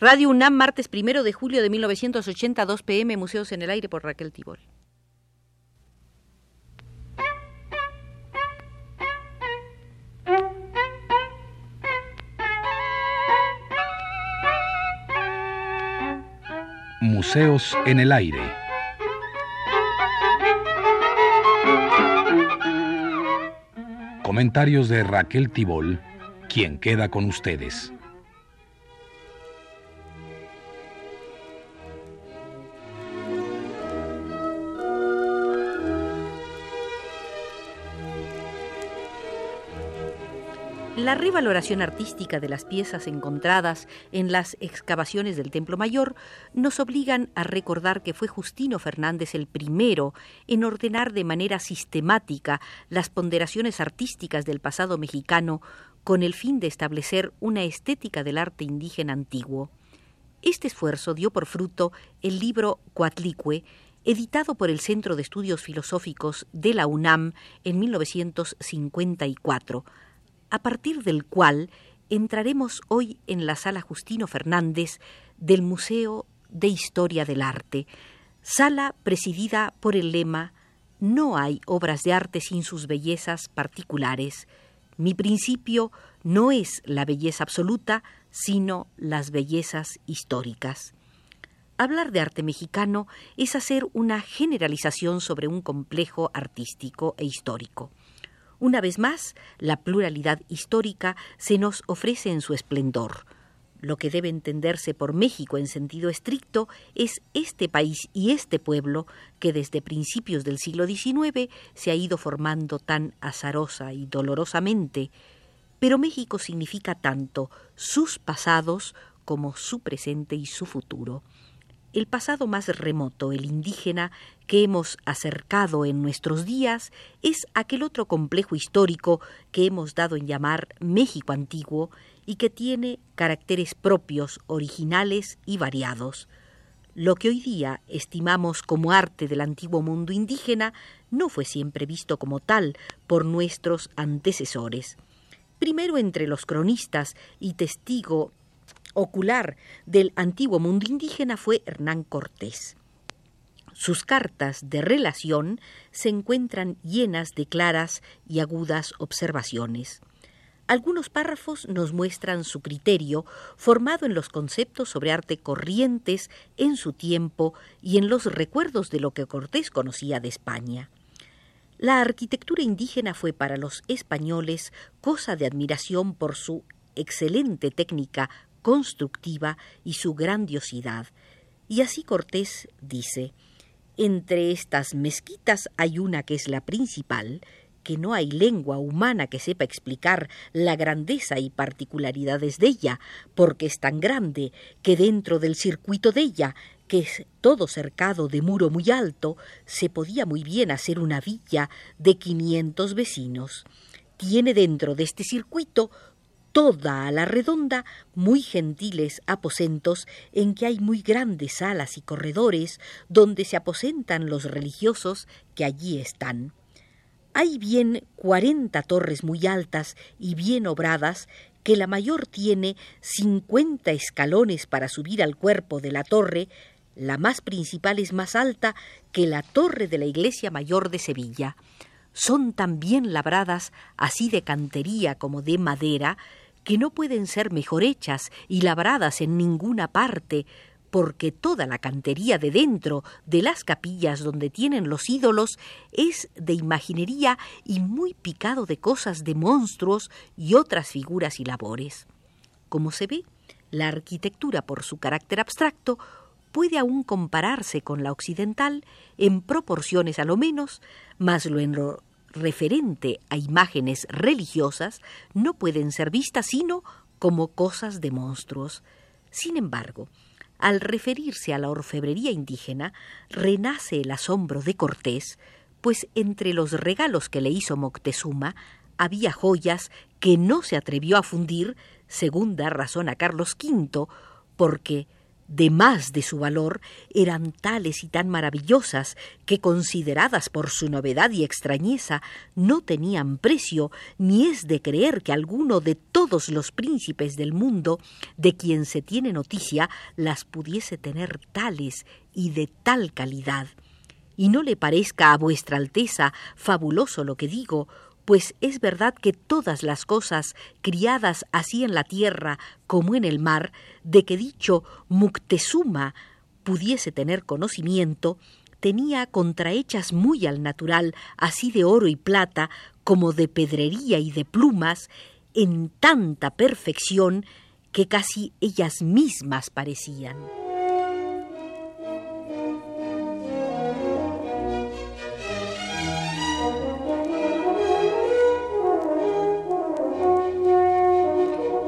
Radio UNAM, martes primero de julio de 1982 pm, Museos en el Aire por Raquel Tibol. Museos en el Aire. Comentarios de Raquel Tibol, quien queda con ustedes. La revaloración artística de las piezas encontradas en las excavaciones del Templo Mayor nos obligan a recordar que fue Justino Fernández el primero en ordenar de manera sistemática las ponderaciones artísticas del pasado mexicano con el fin de establecer una estética del arte indígena antiguo. Este esfuerzo dio por fruto el libro Coatlicue, editado por el Centro de Estudios Filosóficos de la UNAM en 1954 a partir del cual entraremos hoy en la sala Justino Fernández del Museo de Historia del Arte, sala presidida por el lema No hay obras de arte sin sus bellezas particulares. Mi principio no es la belleza absoluta, sino las bellezas históricas. Hablar de arte mexicano es hacer una generalización sobre un complejo artístico e histórico. Una vez más, la pluralidad histórica se nos ofrece en su esplendor. Lo que debe entenderse por México en sentido estricto es este país y este pueblo que desde principios del siglo XIX se ha ido formando tan azarosa y dolorosamente. Pero México significa tanto sus pasados como su presente y su futuro el pasado más remoto, el indígena, que hemos acercado en nuestros días, es aquel otro complejo histórico que hemos dado en llamar México antiguo y que tiene caracteres propios, originales y variados. Lo que hoy día estimamos como arte del antiguo mundo indígena no fue siempre visto como tal por nuestros antecesores. Primero entre los cronistas y testigo ocular del antiguo mundo indígena fue Hernán Cortés. Sus cartas de relación se encuentran llenas de claras y agudas observaciones. Algunos párrafos nos muestran su criterio formado en los conceptos sobre arte corrientes en su tiempo y en los recuerdos de lo que Cortés conocía de España. La arquitectura indígena fue para los españoles cosa de admiración por su excelente técnica constructiva y su grandiosidad. Y así Cortés dice, entre estas mezquitas hay una que es la principal, que no hay lengua humana que sepa explicar la grandeza y particularidades de ella, porque es tan grande que dentro del circuito de ella, que es todo cercado de muro muy alto, se podía muy bien hacer una villa de quinientos vecinos. Tiene dentro de este circuito toda a la redonda muy gentiles aposentos en que hay muy grandes salas y corredores donde se aposentan los religiosos que allí están. Hay bien cuarenta torres muy altas y bien obradas, que la mayor tiene cincuenta escalones para subir al cuerpo de la torre, la más principal es más alta que la torre de la iglesia mayor de Sevilla. Son también labradas así de cantería como de madera, que no pueden ser mejor hechas y labradas en ninguna parte, porque toda la cantería de dentro de las capillas donde tienen los ídolos es de imaginería y muy picado de cosas de monstruos y otras figuras y labores. Como se ve, la arquitectura, por su carácter abstracto, puede aún compararse con la occidental en proporciones a lo menos, mas lo referente a imágenes religiosas no pueden ser vistas sino como cosas de monstruos. Sin embargo, al referirse a la orfebrería indígena, renace el asombro de Cortés, pues entre los regalos que le hizo Moctezuma había joyas que no se atrevió a fundir, según da razón a Carlos V, porque de más de su valor, eran tales y tan maravillosas que, consideradas por su novedad y extrañeza, no tenían precio, ni es de creer que alguno de todos los príncipes del mundo, de quien se tiene noticia, las pudiese tener tales y de tal calidad. Y no le parezca a vuestra Alteza fabuloso lo que digo, pues es verdad que todas las cosas criadas así en la tierra como en el mar, de que dicho Muctezuma pudiese tener conocimiento, tenía contrahechas muy al natural, así de oro y plata, como de pedrería y de plumas, en tanta perfección que casi ellas mismas parecían.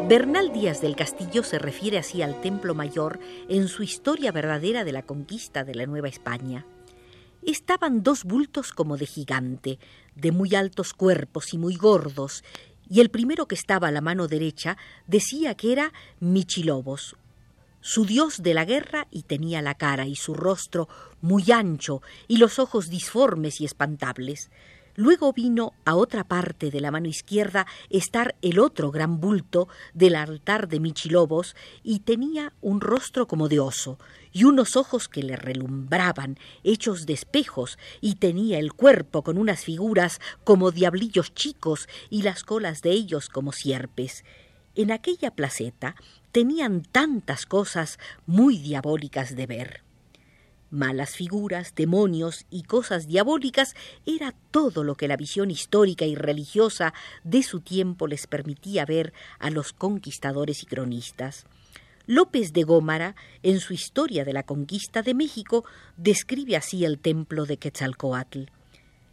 Bernal Díaz del Castillo se refiere así al Templo Mayor en su historia verdadera de la conquista de la Nueva España. Estaban dos bultos como de gigante, de muy altos cuerpos y muy gordos, y el primero que estaba a la mano derecha decía que era Michilobos, su dios de la guerra, y tenía la cara y su rostro muy ancho y los ojos disformes y espantables. Luego vino a otra parte de la mano izquierda estar el otro gran bulto del altar de Michilobos y tenía un rostro como de oso y unos ojos que le relumbraban, hechos de espejos, y tenía el cuerpo con unas figuras como diablillos chicos y las colas de ellos como sierpes. En aquella placeta tenían tantas cosas muy diabólicas de ver malas figuras, demonios y cosas diabólicas era todo lo que la visión histórica y religiosa de su tiempo les permitía ver a los conquistadores y cronistas. López de Gómara, en su Historia de la Conquista de México, describe así el templo de Quetzalcoatl.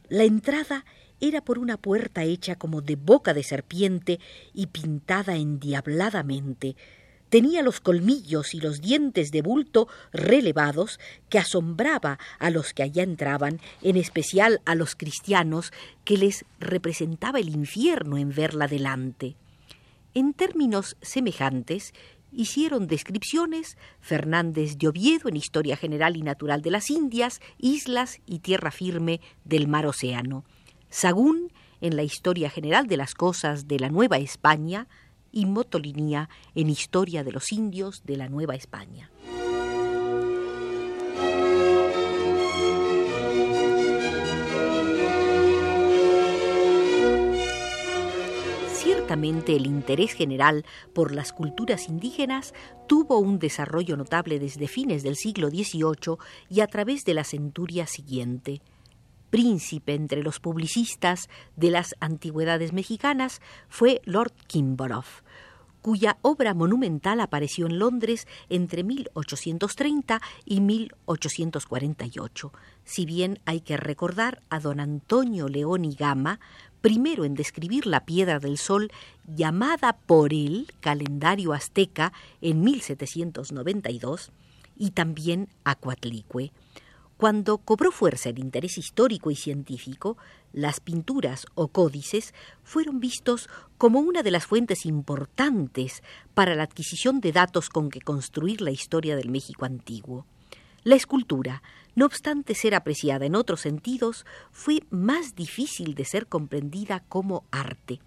La entrada era por una puerta hecha como de boca de serpiente y pintada endiabladamente, tenía los colmillos y los dientes de bulto relevados que asombraba a los que allá entraban, en especial a los cristianos, que les representaba el infierno en verla delante. En términos semejantes, hicieron descripciones Fernández de Oviedo en Historia General y Natural de las Indias, Islas y Tierra Firme del Mar Océano, Sagún en la Historia General de las Cosas de la Nueva España, y Motolinía en Historia de los Indios de la Nueva España. Ciertamente el interés general por las culturas indígenas tuvo un desarrollo notable desde fines del siglo XVIII y a través de la centuria siguiente príncipe entre los publicistas de las antigüedades mexicanas fue Lord Kimborough, cuya obra monumental apareció en Londres entre 1830 y 1848. Si bien hay que recordar a don Antonio León y Gama, primero en describir la piedra del sol llamada por él calendario azteca en 1792, y también a Coatlicue. Cuando cobró fuerza el interés histórico y científico, las pinturas o códices fueron vistos como una de las fuentes importantes para la adquisición de datos con que construir la historia del México antiguo. La escultura, no obstante ser apreciada en otros sentidos, fue más difícil de ser comprendida como arte.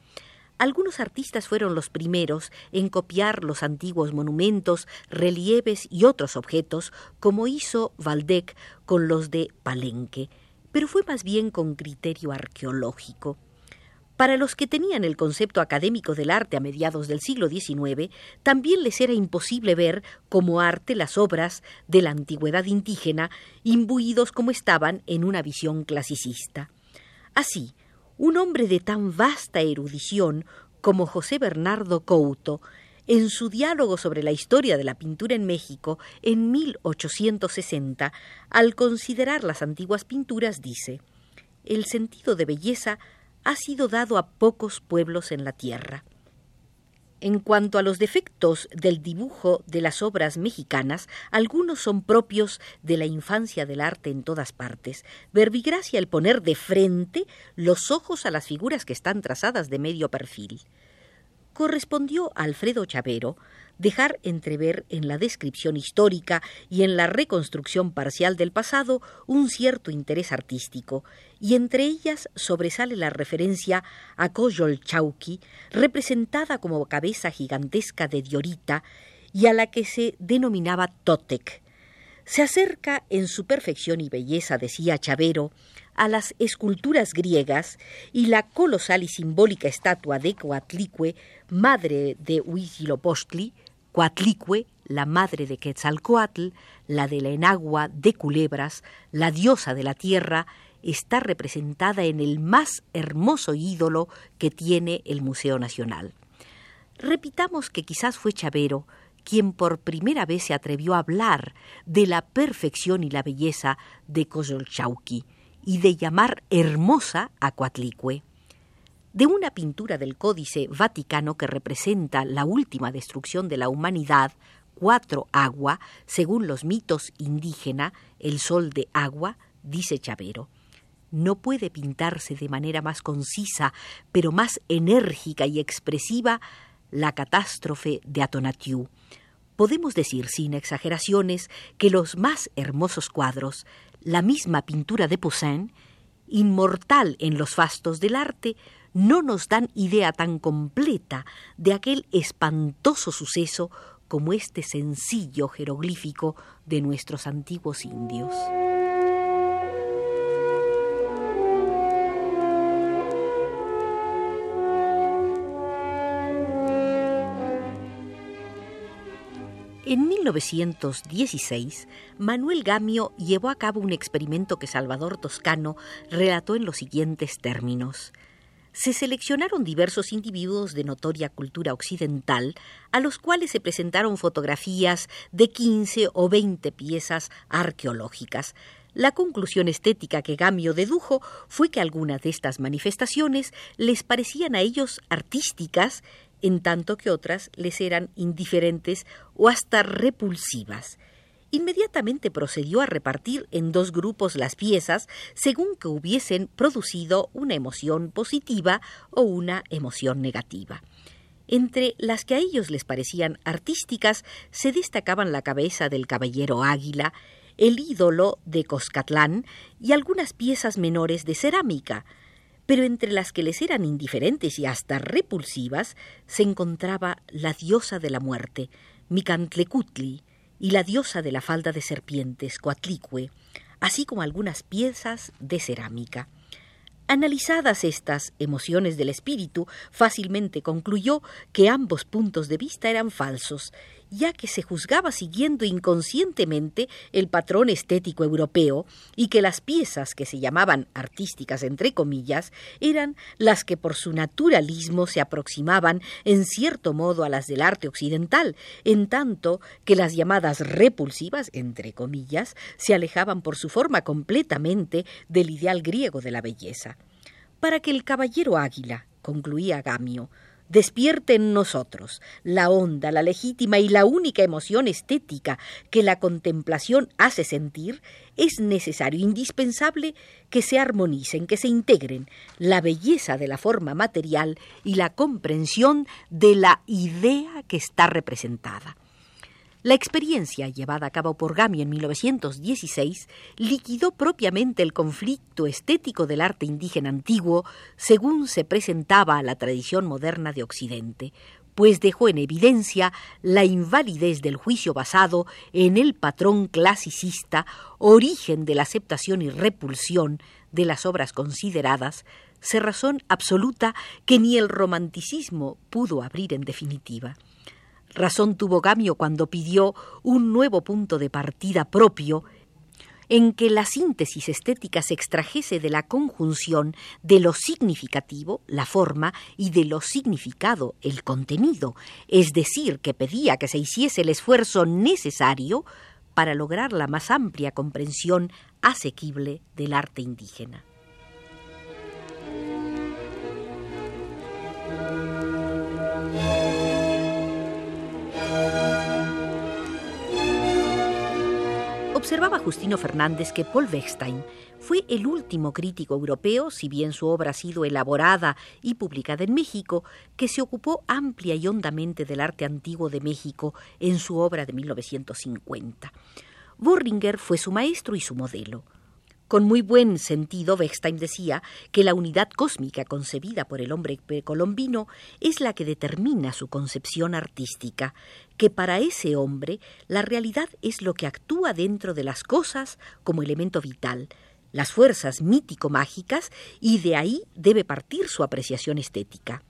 Algunos artistas fueron los primeros en copiar los antiguos monumentos, relieves y otros objetos, como hizo Valdec con los de Palenque, pero fue más bien con criterio arqueológico. Para los que tenían el concepto académico del arte a mediados del siglo XIX, también les era imposible ver como arte las obras de la antigüedad indígena, imbuidos como estaban en una visión clasicista. Así, un hombre de tan vasta erudición como José Bernardo Couto, en su diálogo sobre la historia de la pintura en México en 1860, al considerar las antiguas pinturas, dice El sentido de belleza ha sido dado a pocos pueblos en la tierra. En cuanto a los defectos del dibujo de las obras mexicanas, algunos son propios de la infancia del arte en todas partes. Verbigracia el poner de frente los ojos a las figuras que están trazadas de medio perfil. correspondió a Alfredo Chavero dejar entrever en la descripción histórica y en la reconstrucción parcial del pasado un cierto interés artístico, y entre ellas sobresale la referencia a Chauqui, representada como cabeza gigantesca de Diorita y a la que se denominaba Totec. Se acerca en su perfección y belleza, decía Chavero, a las esculturas griegas y la colosal y simbólica estatua de Coatlicue, madre de Huitzilopochtli, Coatlicue, la madre de Quetzalcoatl, la de la enagua de Culebras, la diosa de la tierra, está representada en el más hermoso ídolo que tiene el Museo Nacional. Repitamos que quizás fue Chavero quien por primera vez se atrevió a hablar de la perfección y la belleza de Coyolchauqui y de llamar hermosa a Coatlicue. De una pintura del Códice Vaticano que representa la última destrucción de la humanidad, cuatro agua, según los mitos indígena, el sol de agua, dice Chavero. No puede pintarse de manera más concisa, pero más enérgica y expresiva, la catástrofe de Atonatiu. Podemos decir sin exageraciones que los más hermosos cuadros, la misma pintura de Poussin, inmortal en los fastos del arte, no nos dan idea tan completa de aquel espantoso suceso como este sencillo jeroglífico de nuestros antiguos indios. En 1916, Manuel Gamio llevó a cabo un experimento que Salvador Toscano relató en los siguientes términos. Se seleccionaron diversos individuos de notoria cultura occidental, a los cuales se presentaron fotografías de 15 o 20 piezas arqueológicas, la conclusión estética que Gamio dedujo fue que algunas de estas manifestaciones les parecían a ellos artísticas en tanto que otras les eran indiferentes o hasta repulsivas. Inmediatamente procedió a repartir en dos grupos las piezas según que hubiesen producido una emoción positiva o una emoción negativa. Entre las que a ellos les parecían artísticas se destacaban la cabeza del caballero águila, el ídolo de Coscatlán y algunas piezas menores de cerámica, pero entre las que les eran indiferentes y hasta repulsivas se encontraba la diosa de la muerte, Micantlecutli, y la diosa de la falda de serpientes, Coatlicue, así como algunas piezas de cerámica. Analizadas estas emociones del espíritu, fácilmente concluyó que ambos puntos de vista eran falsos ya que se juzgaba siguiendo inconscientemente el patrón estético europeo y que las piezas que se llamaban artísticas entre comillas eran las que por su naturalismo se aproximaban en cierto modo a las del arte occidental, en tanto que las llamadas repulsivas entre comillas se alejaban por su forma completamente del ideal griego de la belleza. Para que el caballero águila, concluía Gamio, despierte en nosotros la honda, la legítima y la única emoción estética que la contemplación hace sentir, es necesario, indispensable, que se armonicen, que se integren la belleza de la forma material y la comprensión de la idea que está representada. La experiencia llevada a cabo por Gamio en 1916 liquidó propiamente el conflicto estético del arte indígena antiguo según se presentaba a la tradición moderna de Occidente, pues dejó en evidencia la invalidez del juicio basado en el patrón clasicista, origen de la aceptación y repulsión de las obras consideradas, razón absoluta que ni el romanticismo pudo abrir en definitiva. Razón tuvo Gamio cuando pidió un nuevo punto de partida propio en que la síntesis estética se extrajese de la conjunción de lo significativo, la forma, y de lo significado, el contenido, es decir, que pedía que se hiciese el esfuerzo necesario para lograr la más amplia comprensión asequible del arte indígena. Observaba Justino Fernández que Paul Wechstein fue el último crítico europeo, si bien su obra ha sido elaborada y publicada en México, que se ocupó amplia y hondamente del arte antiguo de México en su obra de 1950. Borringer fue su maestro y su modelo. Con muy buen sentido, Weckstein decía que la unidad cósmica concebida por el hombre precolombino es la que determina su concepción artística, que para ese hombre la realidad es lo que actúa dentro de las cosas como elemento vital, las fuerzas mítico-mágicas, y de ahí debe partir su apreciación estética.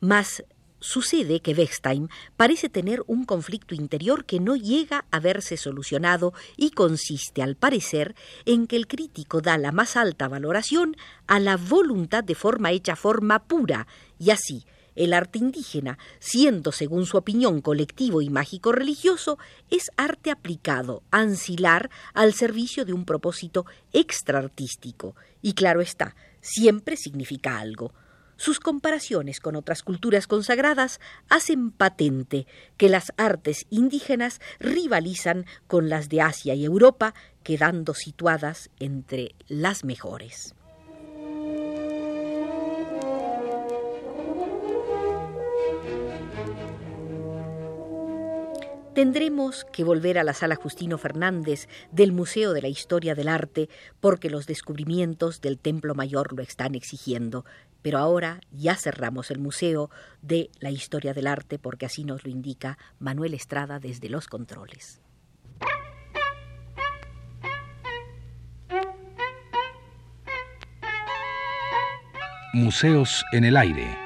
Mas Sucede que Weckstein parece tener un conflicto interior que no llega a verse solucionado y consiste, al parecer, en que el crítico da la más alta valoración a la voluntad de forma hecha forma pura, y así, el arte indígena, siendo, según su opinión, colectivo y mágico religioso, es arte aplicado, ancilar, al servicio de un propósito extraartístico. Y claro está, siempre significa algo. Sus comparaciones con otras culturas consagradas hacen patente que las artes indígenas rivalizan con las de Asia y Europa, quedando situadas entre las mejores. Tendremos que volver a la sala Justino Fernández del Museo de la Historia del Arte porque los descubrimientos del Templo Mayor lo están exigiendo. Pero ahora ya cerramos el Museo de la Historia del Arte porque así nos lo indica Manuel Estrada desde los controles. Museos en el aire.